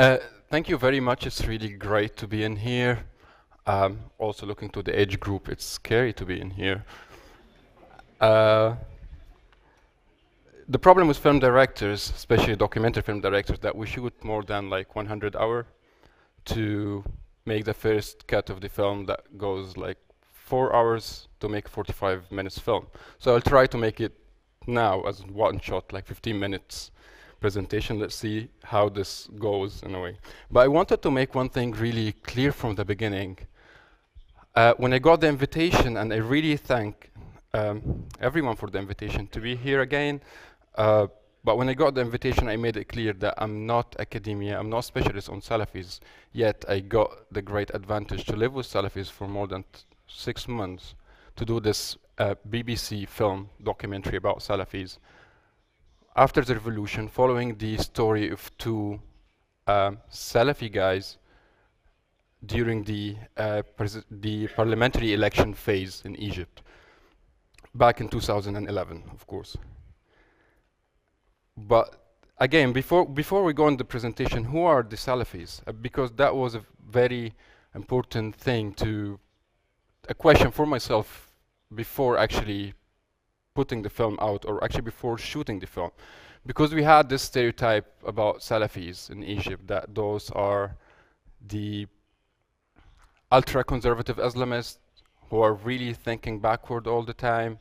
Uh, thank you very much. It's really great to be in here. Um, also looking to the age group, it's scary to be in here. Uh, the problem with film directors, especially documentary film directors, that we shoot more than like 100 hour to make the first cut of the film that goes like four hours to make 45 minutes film. So I'll try to make it now as one shot, like 15 minutes presentation. Let's see how this goes in a way. But I wanted to make one thing really clear from the beginning. Uh, when I got the invitation, and I really thank um, everyone for the invitation to be here again. Uh, but when I got the invitation, I made it clear that I'm not academia, I'm not specialist on Salafis, yet I got the great advantage to live with Salafis for more than six months to do this uh, BBC film documentary about Salafis after the revolution, following the story of two uh, Salafi guys during the, uh, the parliamentary election phase in Egypt, back in 2011, of course. But again, before, before we go on the presentation, who are the Salafis? Uh, because that was a very important thing to, a question for myself before actually putting the film out, or actually before shooting the film, because we had this stereotype about Salafis in Egypt that those are the ultra-conservative Islamists who are really thinking backward all the time,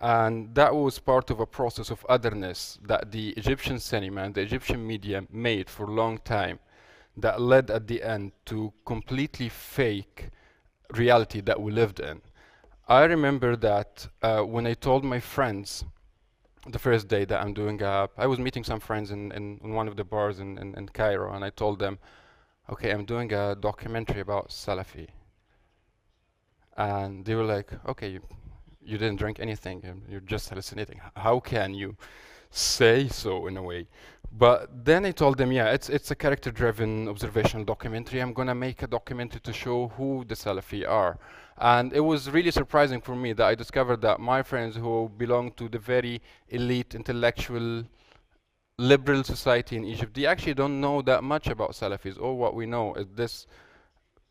and that was part of a process of otherness that the Egyptian cinema and the Egyptian media made for a long time that led at the end to completely fake reality that we lived in. I remember that uh, when I told my friends the first day that I'm doing a, I was meeting some friends in, in, in one of the bars in, in, in, Cairo, and I told them, okay, I'm doing a documentary about Salafi. And they were like, okay, you, you didn't drink anything, you're just hallucinating. How can you say so in a way? But then I told them, yeah, it's, it's a character-driven observational documentary. I'm going to make a documentary to show who the Salafi are. And it was really surprising for me that I discovered that my friends who belong to the very elite intellectual liberal society in Egypt, they actually don't know that much about Salafis. All what we know is this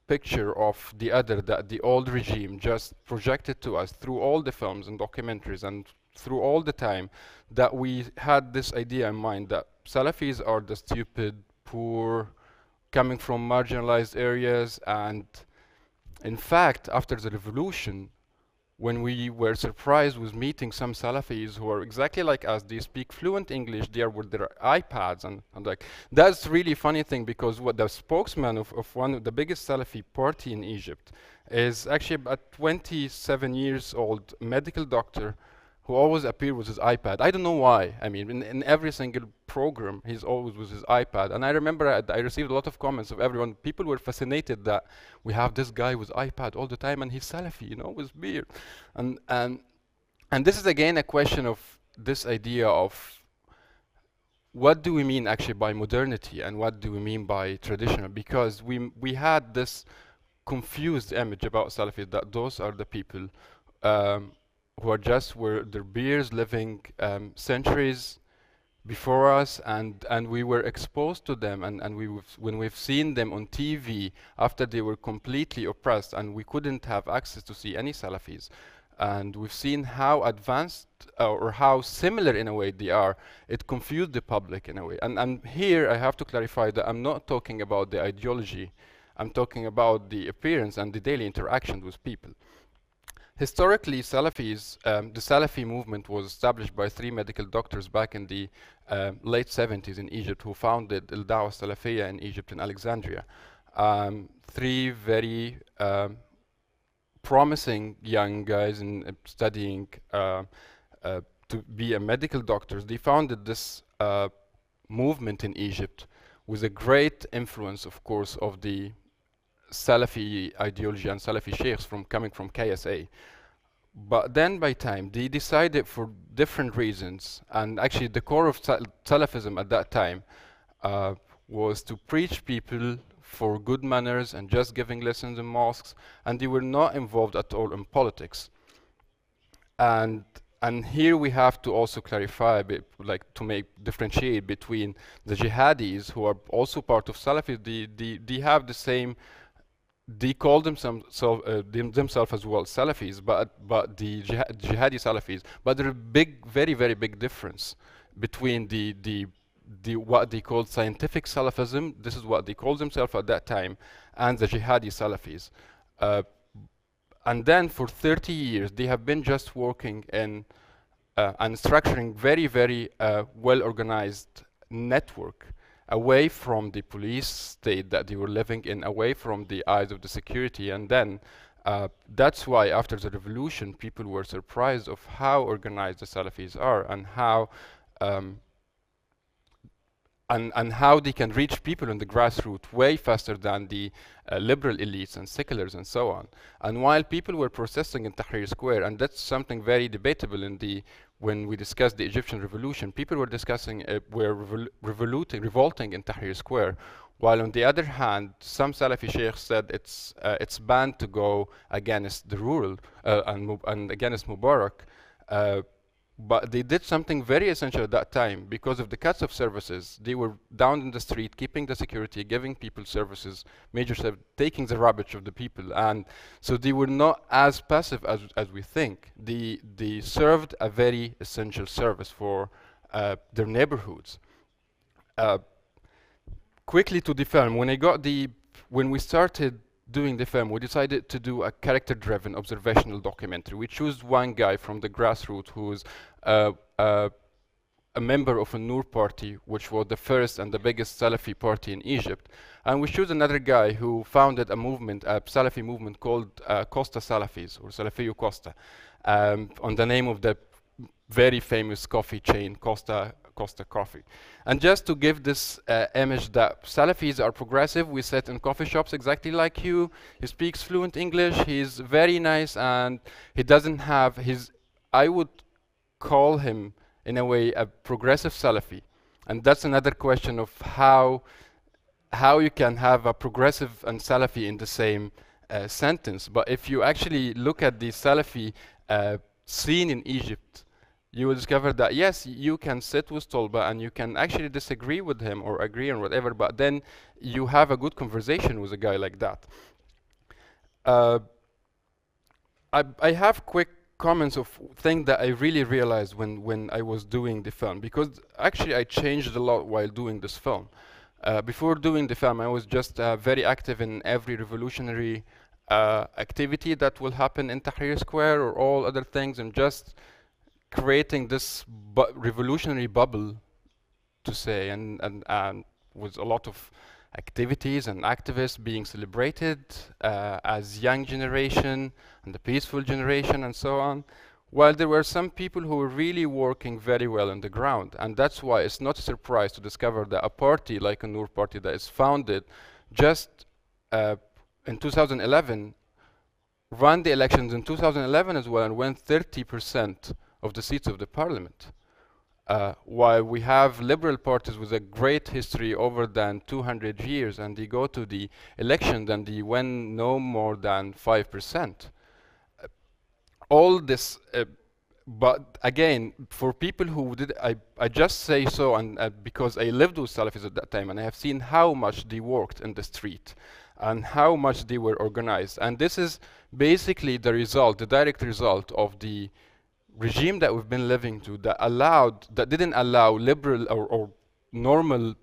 picture of the other that the old regime just projected to us through all the films and documentaries and through all the time that we had this idea in mind that Salafis are the stupid, poor, coming from marginalized areas and in fact, after the revolution, when we were surprised with meeting some Salafis who are exactly like us, they speak fluent English, they are with their iPads, and, and like that's really funny thing because what the spokesman of, of one of the biggest Salafi party in Egypt is actually a 27 years old medical doctor who always appeared with his iPad. I don't know why. I mean, in, in, every single program, he's always with his iPad. And I remember I, I, received a lot of comments of everyone. People were fascinated that we have this guy with iPad all the time, and he's Salafi, you know, with beard. And and and this is again a question of this idea of what do we mean actually by modernity, and what do we mean by traditional? Because we we had this confused image about Salafi that those are the people. Um, who are just were their beers living um, centuries before us and and we were exposed to them and and we when we've seen them on TV after they were completely oppressed and we couldn't have access to see any Salafis and we've seen how advanced uh, or how similar in a way they are it confused the public in a way. And and here I have to clarify that I'm not talking about the ideology. I'm talking about the appearance and the daily interaction with people Historically, Salafis, um, the Salafi movement was established by three medical doctors back in the uh, late 70s in Egypt who founded Al Dawah Salafiyya in Egypt in Alexandria. Um, three very um, promising young guys in uh, studying uh, uh, to be a medical doctors. They founded this uh, movement in Egypt with a great influence, of course, of the Salafi ideology and Salafi sheikhs from coming from KSA. But then by time, they decided for different reasons, and actually the core of Salafism at that time uh, was to preach people for good manners and just giving lessons in mosques, and they were not involved at all in politics. And and here we have to also clarify, a bit, like to make differentiate between the jihadis who are also part of Salafi. They, they, they have the same. They call themselves uh, them, themselves as well Salafis, but but the jihadi Salafis. But there's a big, very very big difference between the the the what they called scientific Salafism. This is what they called themselves at that time, and the jihadi Salafis. Uh, and then for 30 years, they have been just working in uh, and structuring very, very uh, well-organized network away from the police state that they were living in, away from the eyes of the security. And then uh, that's why after the revolution, people were surprised of how organized the Salafis are and how um, and, and how they can reach people in the grassroots way faster than the uh, liberal elites and seculars and so on. And while people were protesting in Tahrir Square, and that's something very debatable in the when we discussed the Egyptian revolution, people were discussing uh, were revolting in Tahrir Square, while on the other hand, some Salafi sheikhs said it's uh, it's banned to go against the rule uh, and, and against Mubarak uh, but they did something very essential at that time because of the cuts of services. They were down in the street, keeping the security, giving people services, major taking the rubbish of the people. And so they were not as passive as, as we think. They, they served a very essential service for uh, their neighborhoods. Uh, quickly to the film, when I got the, when we started doing the film, we decided to do a character-driven observational documentary. We chose one guy from the grassroots who's uh, uh, a member of a Noor party, which was the first and the biggest Salafi party in Egypt. And we chose another guy who founded a movement, a Salafi movement called uh, Costa Salafis, or Salafiyu Costa, um, on the name of the very famous coffee chain, Costa Costa Coffee. And just to give this uh, image that Salafis are progressive, we sit in coffee shops exactly like you. He speaks fluent English, he's very nice, and he doesn't have his, I would call him, in a way, a progressive Salafi. And that's another question of how, how you can have a progressive and Salafi in the same uh, sentence. But if you actually look at the Salafi uh, scene in Egypt, you will discover that yes, you can sit with Tolba and you can actually disagree with him or agree on whatever, but then you have a good conversation with a guy like that. Uh, I, I have quick comments of things that I really realized when, when I was doing the film, because actually I changed a lot while doing this film. Uh, before doing the film, I was just uh, very active in every revolutionary uh, activity that will happen in Tahrir Square or all other things, and just creating this bu revolutionary bubble, to say, and, and, and with a lot of activities and activists being celebrated uh, as young generation and the peaceful generation and so on. While there were some people who were really working very well on the ground. And that's why it's not a surprise to discover that a party like a Noor party that is founded just uh, in 2011 ran the elections in 2011 as well and won 30 percent of the seats of the parliament. Uh, while we have liberal parties with a great history over than 200 years and they go to the election and they win no more than 5%. Uh, all this, uh, but again, for people who did, I, I just say so and uh, because I lived with Salafis at that time and I have seen how much they worked in the street and how much they were organized. And this is basically the result, the direct result of the regime that we've been living to that allowed that didn't allow liberal or, or normal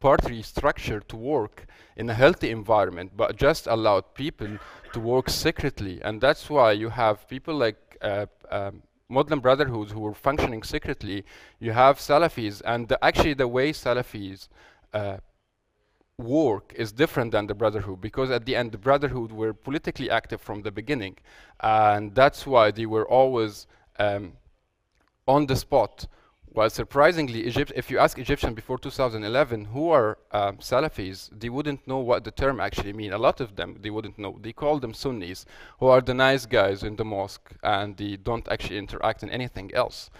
party structure to work in a healthy environment but just allowed people to work secretly. And that's why you have people like uh, um, Muslim Brotherhoods who were functioning secretly. You have Salafis and the, actually the way Salafis uh, work is different than the Brotherhood because at the end the Brotherhood were politically active from the beginning. And that's why they were always um, on the spot. Well, surprisingly, Egypt, if you ask Egyptians before 2011 who are um, Salafis, they wouldn't know what the term actually mean. A lot of them, they wouldn't know. They call them Sunnis, who are the nice guys in the mosque, and they don't actually interact in anything else.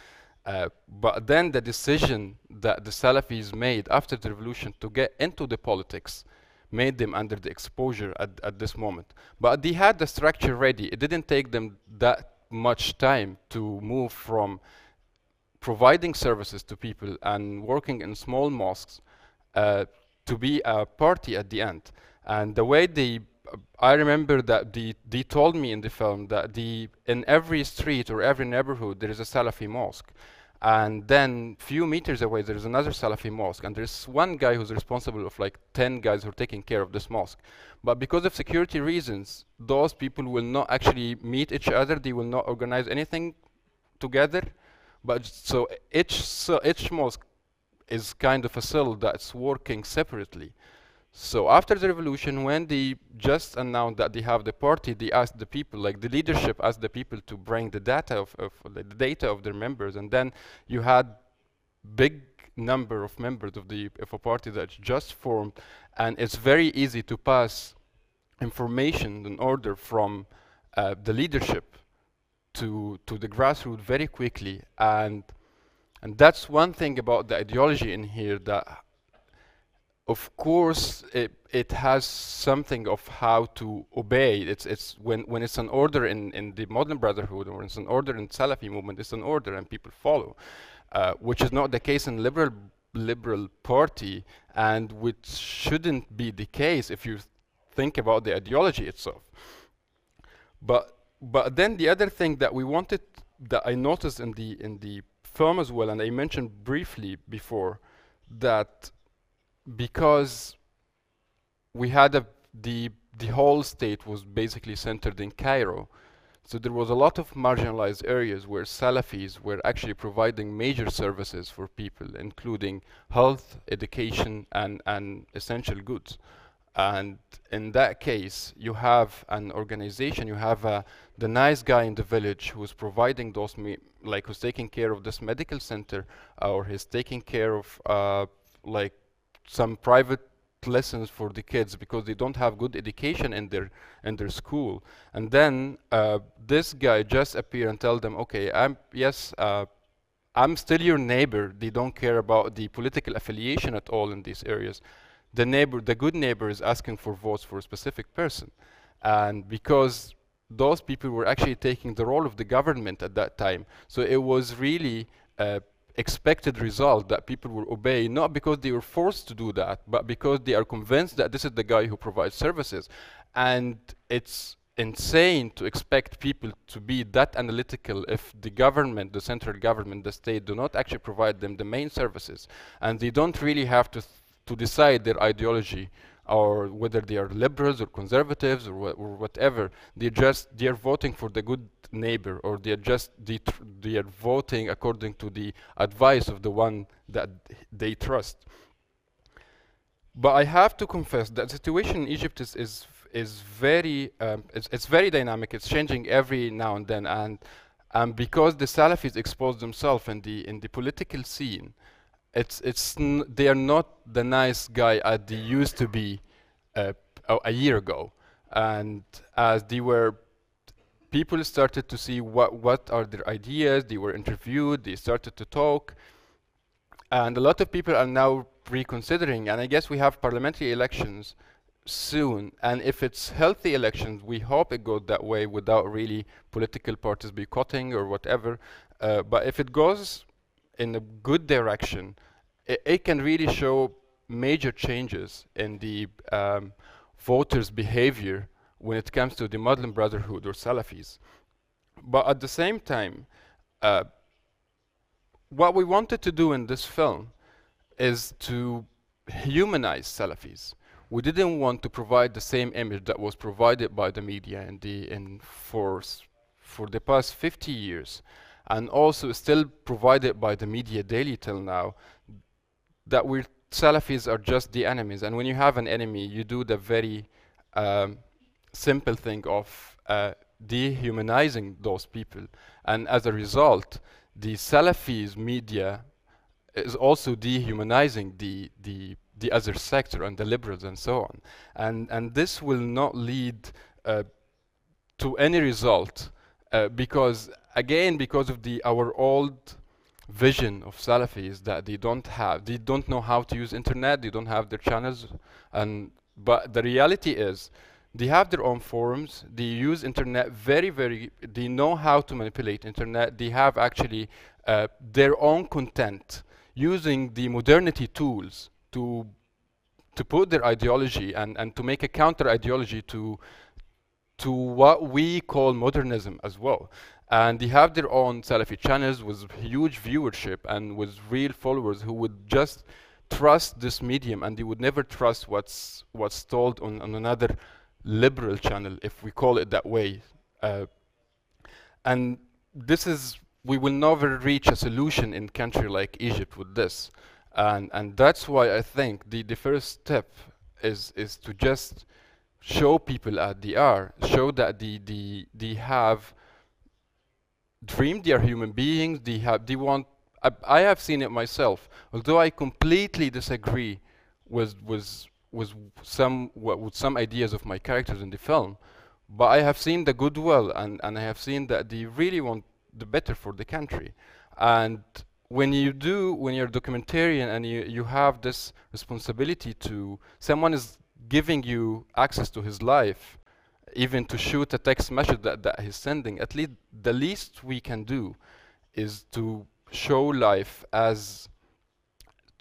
Uh, but then the decision that the Salafis made after the revolution to get into the politics made them under the exposure at, at this moment. But they had the structure ready. It didn't take them that much time to move from providing services to people and working in small mosques uh, to be a party at the end. And the way they, I remember that they, they told me in the film that the in every street or every neighborhood there is a Salafi mosque. And then few meters away there is another Salafi mosque and there's one guy who's responsible of like 10 guys who are taking care of this mosque. But because of security reasons, those people will not actually meet each other, they will not organize anything together. But so each, so each mosque is kind of a cell that's working separately. So after the revolution, when they just announced that they have the party, they asked the people, like the leadership asked the people to bring the data of, of the data of their members, and then you had big number of members of the of a party that's just formed, and it's very easy to pass information and order from uh, the leadership to to the grassroots very quickly, and and that's one thing about the ideology in here that of course it, it has something of how to obey. It's it's when when it's an order in in the Muslim brotherhood or it's an order in Salafi movement it's an order and people follow uh, which is not the case in liberal liberal party and which shouldn't be the case if you think about the ideology itself. But but then the other thing that we wanted that I noticed in the in the film as well and I mentioned briefly before that because we had a, the the whole state was basically centered in Cairo. So there was a lot of marginalized areas where Salafis were actually providing major services for people, including health, education, and, and essential goods. And in that case, you have an organization, you have uh, the nice guy in the village who's providing those, like who's taking care of this medical center, or he's taking care of uh, like some private lessons for the kids because they don't have good education in their in their school. And then uh, this guy just appear and tell them okay i'm yes uh, i'm still your neighbor. They don't care about the political affiliation at all in these areas. The neighbor the good neighbor is asking for votes for a specific person. And because those people were actually taking the role of the government at that time. So it was really uh, expected result that people will obey, not because they were forced to do that, but because they are convinced that this is the guy who provides services. And it's insane to expect people to be that analytical if the government, the central government, the state do not actually provide them the main services. And they don't really have to, to decide their ideology or whether they are liberals or conservatives or, wh or whatever. They just, they are voting for the good neighbor or they are just they, they are voting according to the advice of the one that they trust but I have to confess that the situation in Egypt is is is very um, it's, it's very dynamic it's changing every now and then and and because the Salafis expose themselves in the in the political scene it's it's they are not the nice guy as they used to be uh, a year ago. And as they were people started to see what, what are their ideas, they were interviewed, they started to talk, and a lot of people are now reconsidering, and I guess we have parliamentary elections soon, and if it's healthy elections, we hope it goes that way without really political parties boycotting or whatever, uh, but if it goes in a good direction, it, it can really show major changes in the um, voters' behavior when it comes to the Muslim Brotherhood or Salafis. But at the same time, uh, what we wanted to do in this film is to humanize Salafis. We didn't want to provide the same image that was provided by the media in the in for for the past 50 years, and also still provided by the media daily till now. That we Salafis are just the enemies, and when you have an enemy, you do the very um, simple thing of uh, dehumanizing those people. And as a result, the Salafis media is also dehumanizing the, the, the other sector and the liberals and so on. And, and this will not lead uh, to any result uh, because, again, because of the our old vision of Salafis that they don't have, they don't know how to use internet, they don't have their channels, and but the reality is they have their own forums. They use internet very, very. They know how to manipulate internet. They have actually uh, their own content using the modernity tools to to put their ideology and, and to make a counter ideology to to what we call modernism as well. And they have their own Salafi channels with huge viewership and with real followers who would just trust this medium and they would never trust what's what's told on, on another liberal channel, if we call it that way. Uh, and this is we will never reach a solution in country like Egypt with this. And and that's why I think the, the first step is is to just show people at the R, show that the the they have dream, they are human beings, they have they want I, I have seen it myself. Although I completely disagree with with with some with some ideas of my characters in the film, but I have seen the goodwill and and I have seen that they really want the better for the country. And when you do, when you're a documentarian and you you have this responsibility to someone is giving you access to his life, even to shoot a text message that, that he's sending, at least the least we can do is to show life as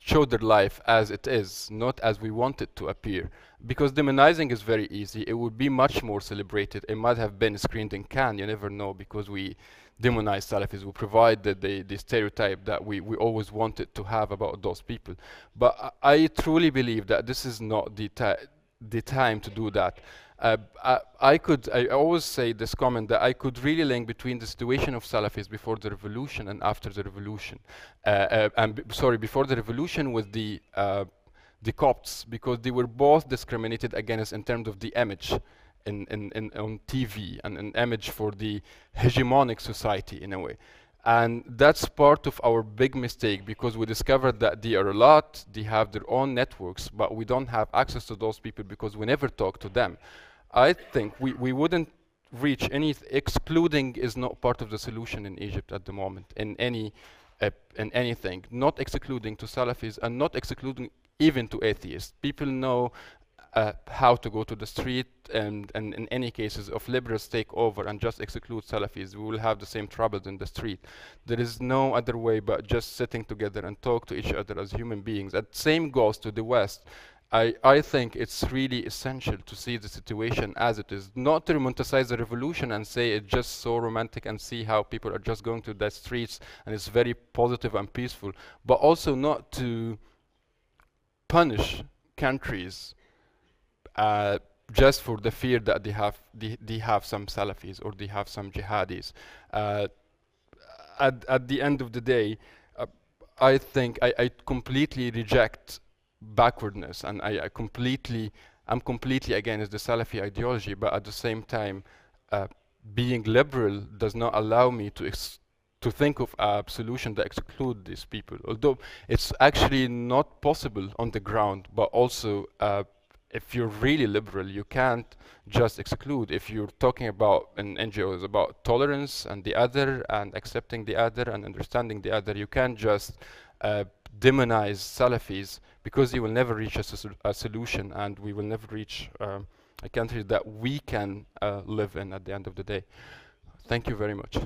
show their life as it is, not as we want it to appear. Because demonizing is very easy. It would be much more celebrated. It might have been screened in Cannes, you never know, because we demonize Salafis. We provide the, the, the, stereotype that we, we always wanted to have about those people. But I, I truly believe that this is not the, the time to do that. Uh, I, I, could, I always say this comment that I could really link between the situation of Salafis before the revolution and after the revolution. Uh, uh, and sorry, before the revolution with the, uh, the Copts, because they were both discriminated against in terms of the image in, in, in on TV and an image for the hegemonic society in a way. And that's part of our big mistake because we discovered that they are a lot, they have their own networks, but we don't have access to those people because we never talk to them. I think we, we wouldn't reach any, excluding is not part of the solution in Egypt at the moment, in any, uh, in anything, not excluding to Salafis and not excluding even to atheists. People know uh, how to go to the street and, and in any cases of liberals take over and just exclude Salafis, we will have the same troubles in the street. There is no other way but just sitting together and talk to each other as human beings. And same goes to the West. I, I think it's really essential to see the situation as it is, not to romanticize the revolution and say it's just so romantic and see how people are just going to the streets and it's very positive and peaceful, but also not to punish countries uh, just for the fear that they have they, they have some Salafis or they have some jihadis. Uh, at, at the end of the day, uh, I think I, I completely reject backwardness and I, I, completely I'm completely against the Salafi ideology, but at the same time, uh, being liberal does not allow me to to think of a solution that exclude these people. Although it's actually not possible on the ground, but also uh, if you're really liberal, you can't just exclude. If you're talking about an NGO is about tolerance and the other and accepting the other and understanding the other, you can't just uh, demonize Salafis because you will never reach a, a solution and we will never reach um, a country that we can uh, live in at the end of the day. Thank you very much.